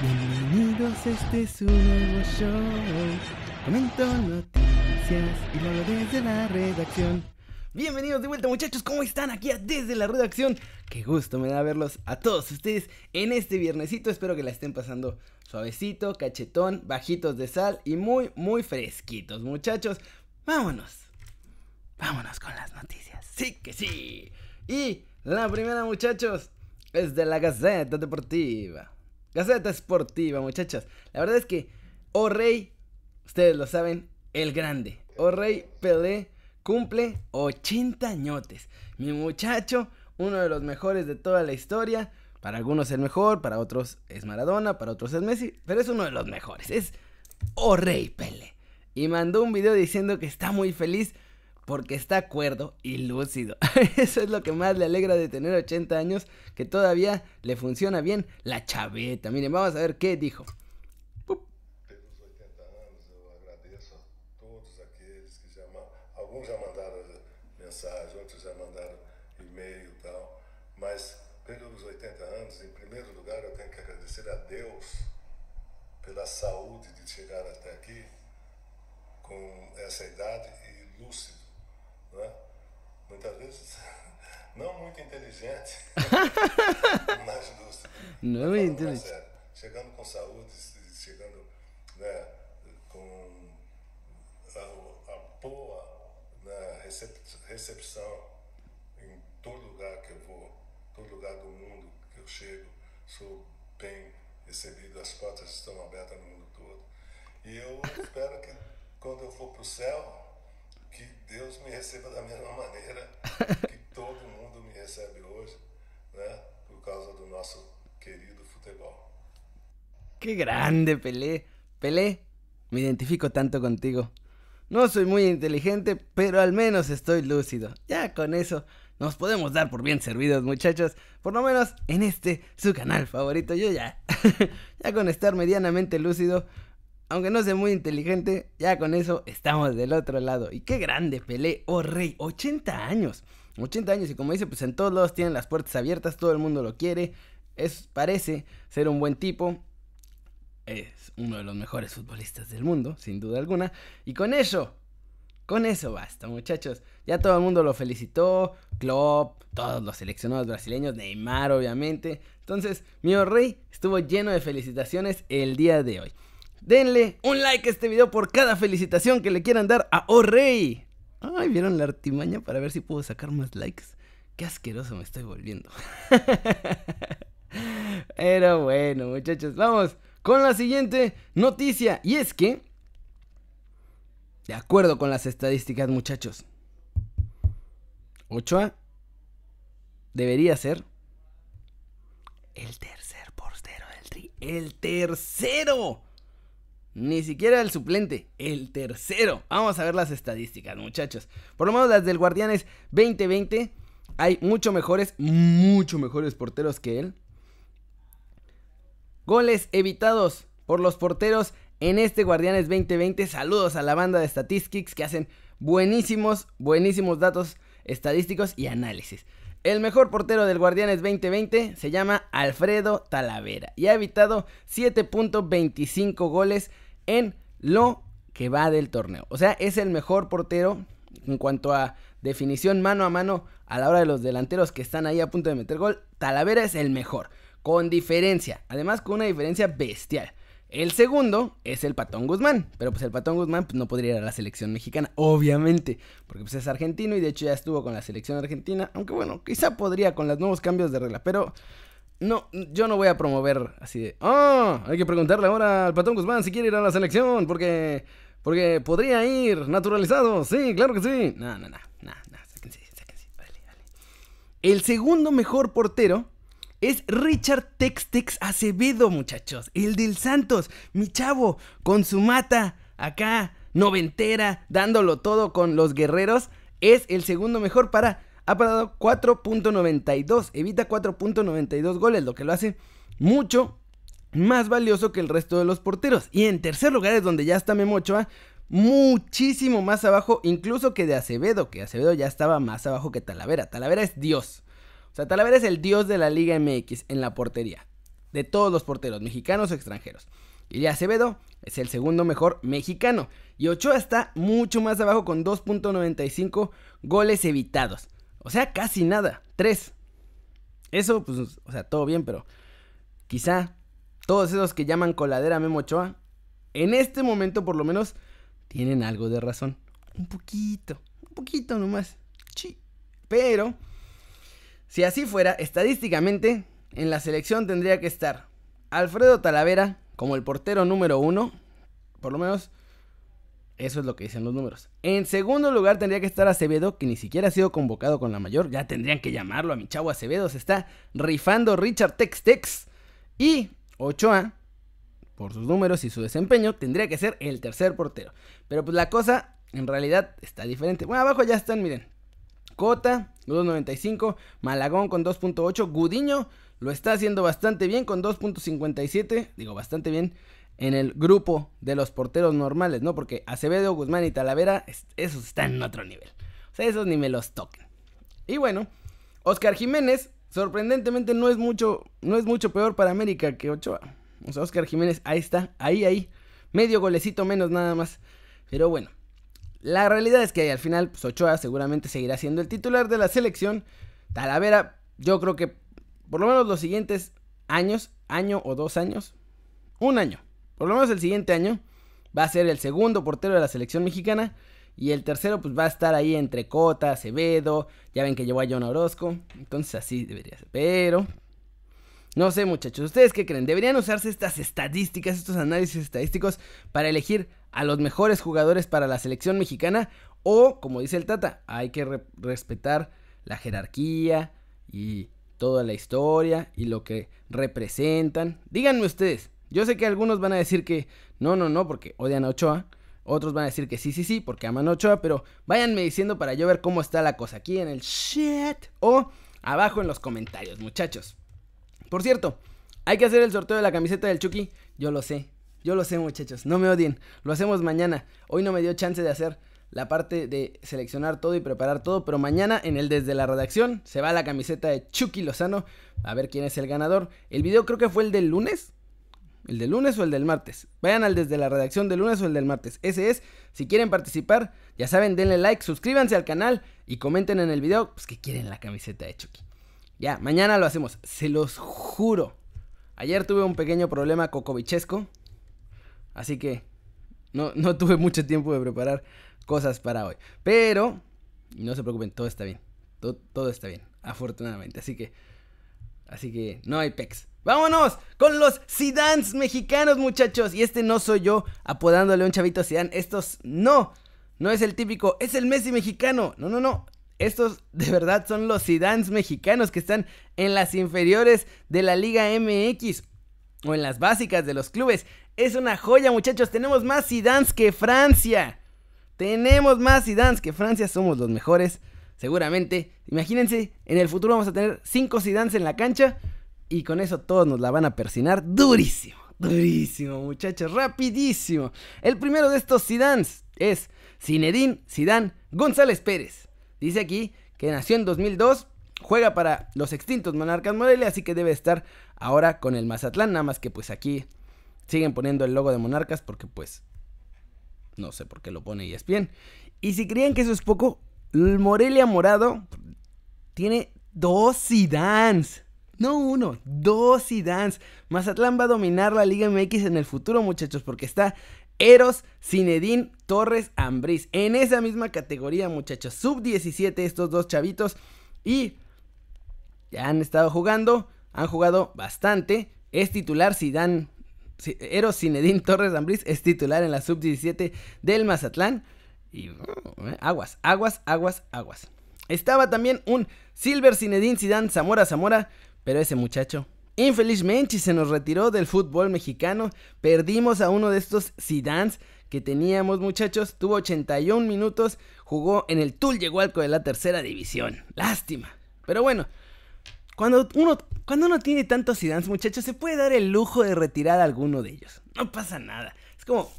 Bienvenidos, este es un nuevo show. Comento noticias y luego desde la redacción. Bienvenidos de vuelta muchachos, ¿cómo están aquí desde la redacción? Qué gusto me da verlos a todos ustedes en este viernesito, espero que la estén pasando suavecito, cachetón, bajitos de sal y muy, muy fresquitos muchachos. Vámonos, vámonos con las noticias, sí que sí. Y la primera muchachos es de la Gaceta Deportiva. Gaceta Esportiva muchachos, la verdad es que Oh Rey, ustedes lo saben, el grande, Oh Rey Pelé cumple 80 añotes. Mi muchacho, uno de los mejores de toda la historia. Para algunos el mejor, para otros es Maradona, para otros es Messi, pero es uno de los mejores. Es Oh Rey Pele. Y mandó un video diciendo que está muy feliz porque está cuerdo y lúcido. Eso es lo que más le alegra de tener 80 años, que todavía le funciona bien la chaveta. Miren, vamos a ver qué dijo. alguns já mandaram mensagem, outros já mandaram e-mail e tal, mas pelos 80 anos, em primeiro lugar, eu tenho que agradecer a Deus pela saúde de idade? Muitas vezes não muito inteligente, mas lúcido. Não é inteligente. Chegando com saúde, chegando né, com a, a boa na recepção em todo lugar que eu vou, todo lugar do mundo que eu chego, sou bem recebido, as portas estão abertas no mundo todo. E eu espero que quando eu for para o céu, que Deus me receba da mesma maneira que todo mundo me recebe hoje, né? Por causa do nosso querido futebol. Que grande, Pelé. Pelé, me identifico tanto contigo. No soy muy inteligente, pero al menos estoy lúcido. Ya con eso nos podemos dar por bien servidos, muchachos. Por lo menos en este, su canal favorito. Yo ya, ya con estar medianamente lúcido, aunque no sea muy inteligente, ya con eso estamos del otro lado. Y qué grande Pelé, oh rey, 80 años. 80 años y como dice, pues en todos lados tienen las puertas abiertas, todo el mundo lo quiere. Es, parece ser un buen tipo es uno de los mejores futbolistas del mundo, sin duda alguna. Y con eso, con eso basta, muchachos. Ya todo el mundo lo felicitó, Klopp, todos los seleccionados brasileños, Neymar, obviamente. Entonces, mi rey estuvo lleno de felicitaciones el día de hoy. Denle un like a este video por cada felicitación que le quieran dar a Oh Rey. Ay, ¿vieron la artimaña para ver si puedo sacar más likes? Qué asqueroso me estoy volviendo. Pero bueno, muchachos, vamos con la siguiente noticia. Y es que, de acuerdo con las estadísticas muchachos, Ochoa debería ser el tercer portero del Tri. El tercero. Ni siquiera el suplente, el tercero. Vamos a ver las estadísticas, muchachos. Por lo menos las del Guardianes 2020. Hay mucho mejores, mucho mejores porteros que él. Goles evitados por los porteros en este Guardianes 2020. Saludos a la banda de Statistics que hacen buenísimos, buenísimos datos estadísticos y análisis. El mejor portero del Guardianes 2020 se llama Alfredo Talavera y ha evitado 7.25 goles en lo que va del torneo. O sea, es el mejor portero en cuanto a definición mano a mano a la hora de los delanteros que están ahí a punto de meter gol. Talavera es el mejor con diferencia, además con una diferencia bestial. El segundo es el Patón Guzmán, pero pues el Patón Guzmán pues, no podría ir a la selección mexicana, obviamente, porque pues es argentino y de hecho ya estuvo con la selección argentina, aunque bueno, quizá podría con los nuevos cambios de regla, pero no, yo no voy a promover así de, oh, hay que preguntarle ahora al Patón Guzmán si quiere ir a la selección, porque, porque podría ir naturalizado, sí, claro que sí. No, no, no, no, no, sáquense, sáquense, vale, vale. El segundo mejor portero es Richard Textex Acevedo, muchachos. El del Santos, mi chavo, con su mata acá, noventera, dándolo todo con los guerreros. Es el segundo mejor para. Ha parado 4.92. Evita 4.92 goles, lo que lo hace mucho más valioso que el resto de los porteros. Y en tercer lugar es donde ya está Memochoa. Muchísimo más abajo, incluso que de Acevedo, que Acevedo ya estaba más abajo que Talavera. Talavera es Dios. O sea, Talavera es el dios de la Liga MX en la portería. de todos los porteros, mexicanos o extranjeros. Y Acevedo es el segundo mejor mexicano. Y Ochoa está mucho más abajo con 2.95 goles evitados. O sea, casi nada. 3. Eso, pues, o sea, todo bien, pero quizá todos esos que llaman coladera Memo Ochoa, en este momento por lo menos, tienen algo de razón. Un poquito, un poquito nomás. Sí. Pero, si así fuera, estadísticamente, en la selección tendría que estar Alfredo Talavera como el portero número uno. Por lo menos eso es lo que dicen los números. En segundo lugar tendría que estar Acevedo, que ni siquiera ha sido convocado con la mayor. Ya tendrían que llamarlo a mi chavo Acevedo. Se está rifando Richard Tex Tex. Y Ochoa, por sus números y su desempeño, tendría que ser el tercer portero. Pero pues la cosa en realidad está diferente. Bueno, abajo ya están, miren. Cota, 2.95. Malagón con 2.8. Gudiño lo está haciendo bastante bien con 2.57. Digo, bastante bien en el grupo de los porteros normales, ¿no? Porque Acevedo, Guzmán y Talavera, esos están en otro nivel. O sea, esos ni me los toquen. Y bueno, Oscar Jiménez, sorprendentemente no es mucho, no es mucho peor para América que Ochoa. O sea, Oscar Jiménez, ahí está, ahí, ahí. Medio golecito menos nada más. Pero bueno, la realidad es que al final, pues Ochoa seguramente seguirá siendo el titular de la selección. Talavera, yo creo que por lo menos los siguientes años, año o dos años, un año por lo menos el siguiente año, va a ser el segundo portero de la selección mexicana. Y el tercero, pues va a estar ahí entre Cota, Acevedo. Ya ven que llevó a John Orozco. Entonces así debería ser. Pero. No sé, muchachos. ¿Ustedes qué creen? ¿Deberían usarse estas estadísticas, estos análisis estadísticos para elegir a los mejores jugadores para la selección mexicana? O, como dice el Tata, hay que respetar la jerarquía y toda la historia y lo que representan. Díganme ustedes, yo sé que algunos van a decir que no, no, no, porque odian a Ochoa. Otros van a decir que sí, sí, sí, porque aman a Ochoa. Pero váyanme diciendo para yo ver cómo está la cosa aquí en el chat o abajo en los comentarios, muchachos. Por cierto, hay que hacer el sorteo de la camiseta del Chucky. Yo lo sé, yo lo sé, muchachos. No me odien. Lo hacemos mañana. Hoy no me dio chance de hacer la parte de seleccionar todo y preparar todo, pero mañana en el desde la redacción se va la camiseta de Chucky Lozano a ver quién es el ganador. El video creo que fue el del lunes, ¿El del lunes o el del martes? Vayan al desde la redacción del lunes o el del martes. Ese es. Si quieren participar, ya saben, denle like, suscríbanse al canal y comenten en el video pues, que quieren la camiseta de Chucky. Ya, mañana lo hacemos. Se los juro. Ayer tuve un pequeño problema cocovichesco. Así que no, no tuve mucho tiempo de preparar cosas para hoy. Pero, no se preocupen, todo está bien. Todo, todo está bien, afortunadamente. Así que, así que no hay pecs. Vámonos con los Sidans mexicanos, muchachos. Y este no soy yo apodándole a un chavito Zidane. Estos no, no es el típico, es el Messi mexicano. No, no, no. Estos de verdad son los Sidans mexicanos que están en las inferiores de la Liga MX o en las básicas de los clubes. Es una joya, muchachos. Tenemos más Sidans que Francia. Tenemos más Sidans que Francia. Somos los mejores, seguramente. Imagínense, en el futuro vamos a tener 5 Sidans en la cancha. Y con eso todos nos la van a persinar durísimo. Durísimo, muchachos, rapidísimo. El primero de estos Zidans es Zinedine Zidane González Pérez. Dice aquí que nació en 2002, juega para los extintos Monarcas Morelia, así que debe estar ahora con el Mazatlán, nada más que pues aquí siguen poniendo el logo de Monarcas porque pues no sé por qué lo pone y es bien. Y si creían que eso es poco, el Morelia Morado tiene dos Zidans. No uno, dos Zidans. Mazatlán va a dominar la Liga MX en el futuro, muchachos, porque está Eros, Cinedín, Torres, Ambriz. En esa misma categoría, muchachos. Sub 17 estos dos chavitos. Y ya han estado jugando. Han jugado bastante. Es titular Zidane. Eros, Cinedín, Torres, Ambriz es titular en la sub 17 del Mazatlán. Y uh, aguas, aguas, aguas, aguas. Estaba también un Silver Zinedine Zidane Zamora Zamora pero ese muchacho, infelizmente, se nos retiró del fútbol mexicano. Perdimos a uno de estos Zidans que teníamos, muchachos. Tuvo 81 minutos, jugó en el Tulyehualco de la tercera división. Lástima. Pero bueno, cuando uno, cuando uno tiene tantos Zidans, muchachos, se puede dar el lujo de retirar a alguno de ellos. No pasa nada. Es como,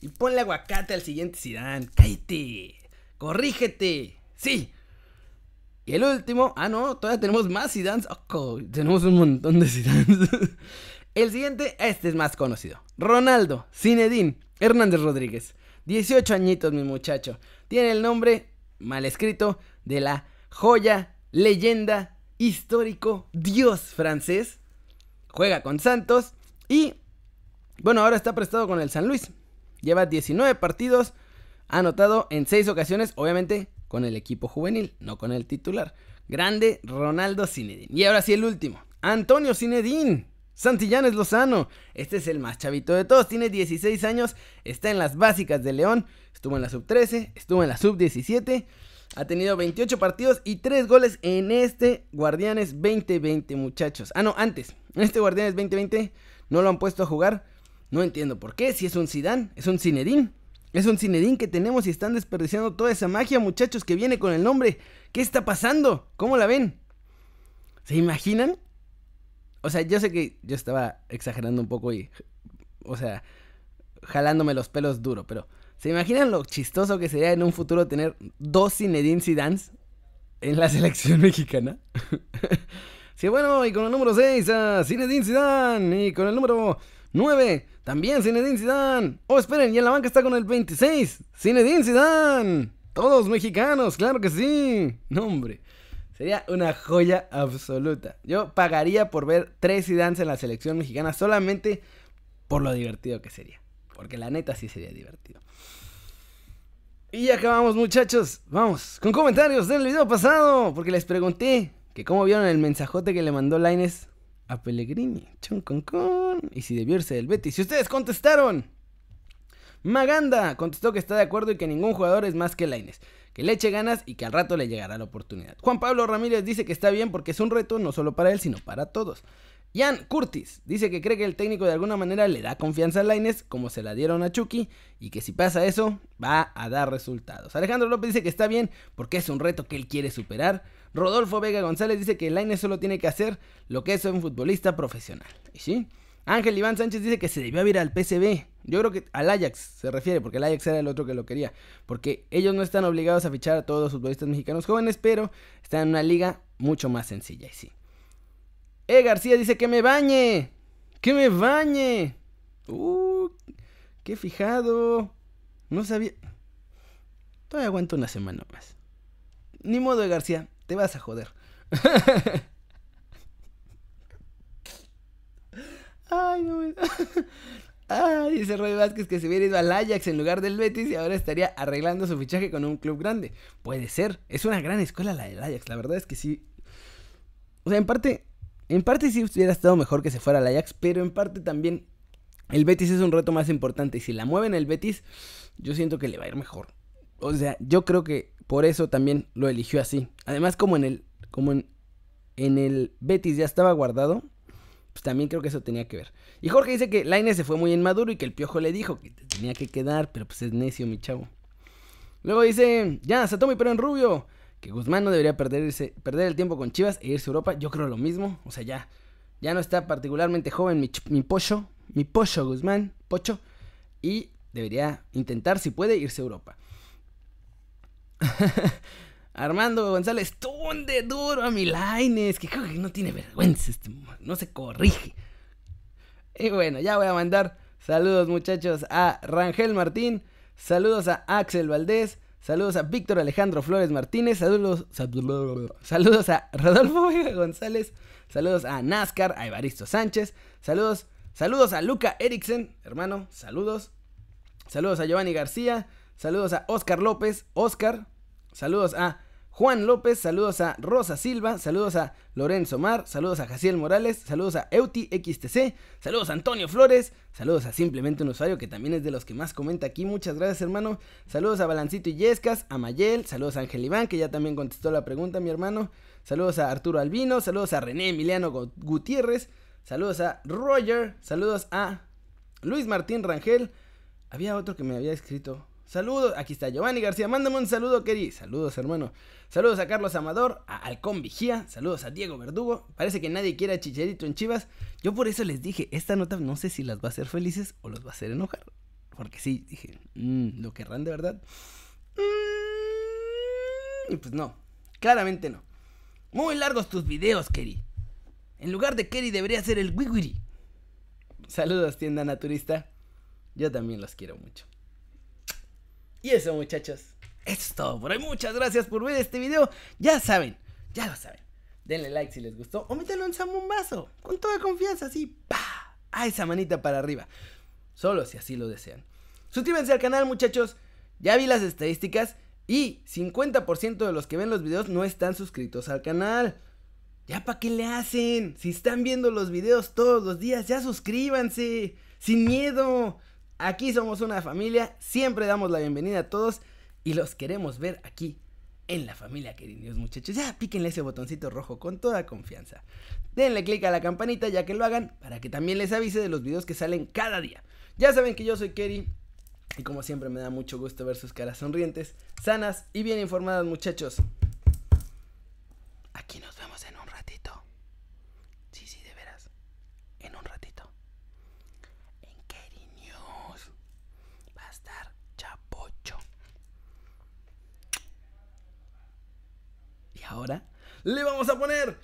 y ponle aguacate al siguiente Zidane. Cállate. Corrígete. Sí. Y el último, ah no, todavía tenemos más Zidane. Oh, tenemos un montón de Zidane. el siguiente, este es más conocido. Ronaldo, Zinedine, Hernández Rodríguez. 18 añitos, mi muchacho. Tiene el nombre, mal escrito, de la joya, leyenda, histórico, dios francés. Juega con Santos y, bueno, ahora está prestado con el San Luis. Lleva 19 partidos, ha anotado en 6 ocasiones, obviamente con el equipo juvenil, no con el titular. Grande Ronaldo Zinedine. Y ahora sí el último, Antonio Zinedine. Santillanes Lozano, este es el más chavito de todos, tiene 16 años, está en las básicas de León, estuvo en la sub 13, estuvo en la sub 17, ha tenido 28 partidos y 3 goles en este Guardianes 2020, muchachos. Ah, no, antes, en este Guardianes 2020 no lo han puesto a jugar, no entiendo por qué, si es un Zidane, es un Zinedine. Es un Cinedín que tenemos y están desperdiciando toda esa magia, muchachos, que viene con el nombre. ¿Qué está pasando? ¿Cómo la ven? ¿Se imaginan? O sea, yo sé que yo estaba exagerando un poco y. O sea, jalándome los pelos duro, pero. ¿Se imaginan lo chistoso que sería en un futuro tener dos Zinedine Zidans en la selección mexicana? sí, bueno, y con el número 6 a Zinedine Zidane y con el número 9 también Zinedine Zidane. Oh, esperen, y en la banca está con el 26. Zinedine Zidane. Todos mexicanos, claro que sí. No, hombre. Sería una joya absoluta. Yo pagaría por ver tres Zidane en la selección mexicana solamente por lo divertido que sería. Porque la neta sí sería divertido. Y acabamos muchachos. Vamos, con comentarios del video pasado. Porque les pregunté que cómo vieron el mensajote que le mandó Laines a Pellegrini. Chon con con. Y si debió irse del Betis. Si ustedes contestaron. Maganda contestó que está de acuerdo y que ningún jugador es más que Laines. Que le eche ganas y que al rato le llegará la oportunidad. Juan Pablo Ramírez dice que está bien porque es un reto no solo para él, sino para todos. Jan Curtis dice que cree que el técnico de alguna manera le da confianza a Laines, como se la dieron a Chucky, y que si pasa eso, va a dar resultados. Alejandro López dice que está bien porque es un reto que él quiere superar. Rodolfo Vega González dice que Laines solo tiene que hacer lo que es un futbolista profesional. ¿Y sí? Ángel Iván Sánchez dice que se debió ir al PCB. Yo creo que al Ajax se refiere, porque el Ajax era el otro que lo quería. Porque ellos no están obligados a fichar a todos los futbolistas mexicanos jóvenes, pero están en una liga mucho más sencilla. Y sí. E. García dice que me bañe. Que me bañe. Uh, qué fijado. No sabía. Todavía aguanto una semana más. Ni modo, de García. Te vas a joder. Ay, no me... Ay, dice Roy Vázquez que se hubiera ido al Ajax en lugar del Betis y ahora estaría arreglando su fichaje con un club grande. Puede ser. Es una gran escuela la del Ajax. La verdad es que sí. O sea, en parte. En parte sí hubiera estado mejor que se fuera al Ajax. Pero en parte también. El Betis es un reto más importante. Y si la mueven el Betis. Yo siento que le va a ir mejor. O sea, yo creo que por eso también lo eligió así. Además, como en el. Como en, en el Betis ya estaba guardado pues también creo que eso tenía que ver. Y Jorge dice que Laine se fue muy inmaduro y que el piojo le dijo que tenía que quedar, pero pues es necio, mi chavo. Luego dice, ya, Satomi pero en rubio, que Guzmán no debería perder el tiempo con Chivas e irse a Europa. Yo creo lo mismo, o sea, ya, ya no está particularmente joven mi, mi pocho, mi pocho Guzmán, pocho, y debería intentar, si puede, irse a Europa. Armando González, tunde duro a mi Laines, que creo que no tiene vergüenza, este, no se corrige. Y bueno, ya voy a mandar saludos muchachos a Rangel Martín, saludos a Axel Valdés, saludos a Víctor Alejandro Flores Martínez, saludos, saludos a Rodolfo Vega González, saludos a NASCAR, a Evaristo Sánchez, saludos, saludos a Luca Eriksen, hermano, saludos, saludos a Giovanni García, saludos a Oscar López, Oscar, Saludos a Juan López, saludos a Rosa Silva, saludos a Lorenzo Mar, saludos a Jaciel Morales, saludos a Euti XTC, saludos a Antonio Flores, saludos a simplemente un usuario que también es de los que más comenta aquí, muchas gracias hermano, saludos a Balancito y Yescas, a Mayel, saludos a Ángel Iván que ya también contestó la pregunta mi hermano, saludos a Arturo Albino, saludos a René Emiliano Gutiérrez, saludos a Roger, saludos a Luis Martín Rangel, había otro que me había escrito, Saludos, aquí está Giovanni García, mándame un saludo, Keri. Saludos, hermano. Saludos a Carlos Amador, a Halcón Vigía, saludos a Diego Verdugo. Parece que nadie quiere a en Chivas. Yo por eso les dije, esta nota no sé si las va a hacer felices o los va a hacer enojar. Porque sí, dije, mmm, ¿lo querrán de verdad? Mm, y pues no, claramente no. Muy largos tus videos, Keri. En lugar de Keri debería ser el Wigwiri. Saludos, tienda naturista. Yo también los quiero mucho. Y eso, muchachos. Eso es todo por hoy. Muchas gracias por ver este video. Ya saben, ya lo saben. Denle like si les gustó o métanlo en vaso Con toda confianza, así. ¡Pah! A esa manita para arriba. Solo si así lo desean. Suscríbanse al canal, muchachos. Ya vi las estadísticas y 50% de los que ven los videos no están suscritos al canal. ¿Ya para qué le hacen? Si están viendo los videos todos los días, ya suscríbanse. Sin miedo. Aquí somos una familia, siempre damos la bienvenida a todos y los queremos ver aquí en la familia queridos muchachos. Ya píquenle ese botoncito rojo con toda confianza. Denle click a la campanita ya que lo hagan para que también les avise de los videos que salen cada día. Ya saben que yo soy Kerry y como siempre me da mucho gusto ver sus caras sonrientes, sanas y bien informadas muchachos. Aquí nos vemos en un ratito. Sí, sí, de veras. En un ratito. En Kerry News. Va a estar Chapocho. Y ahora le vamos a poner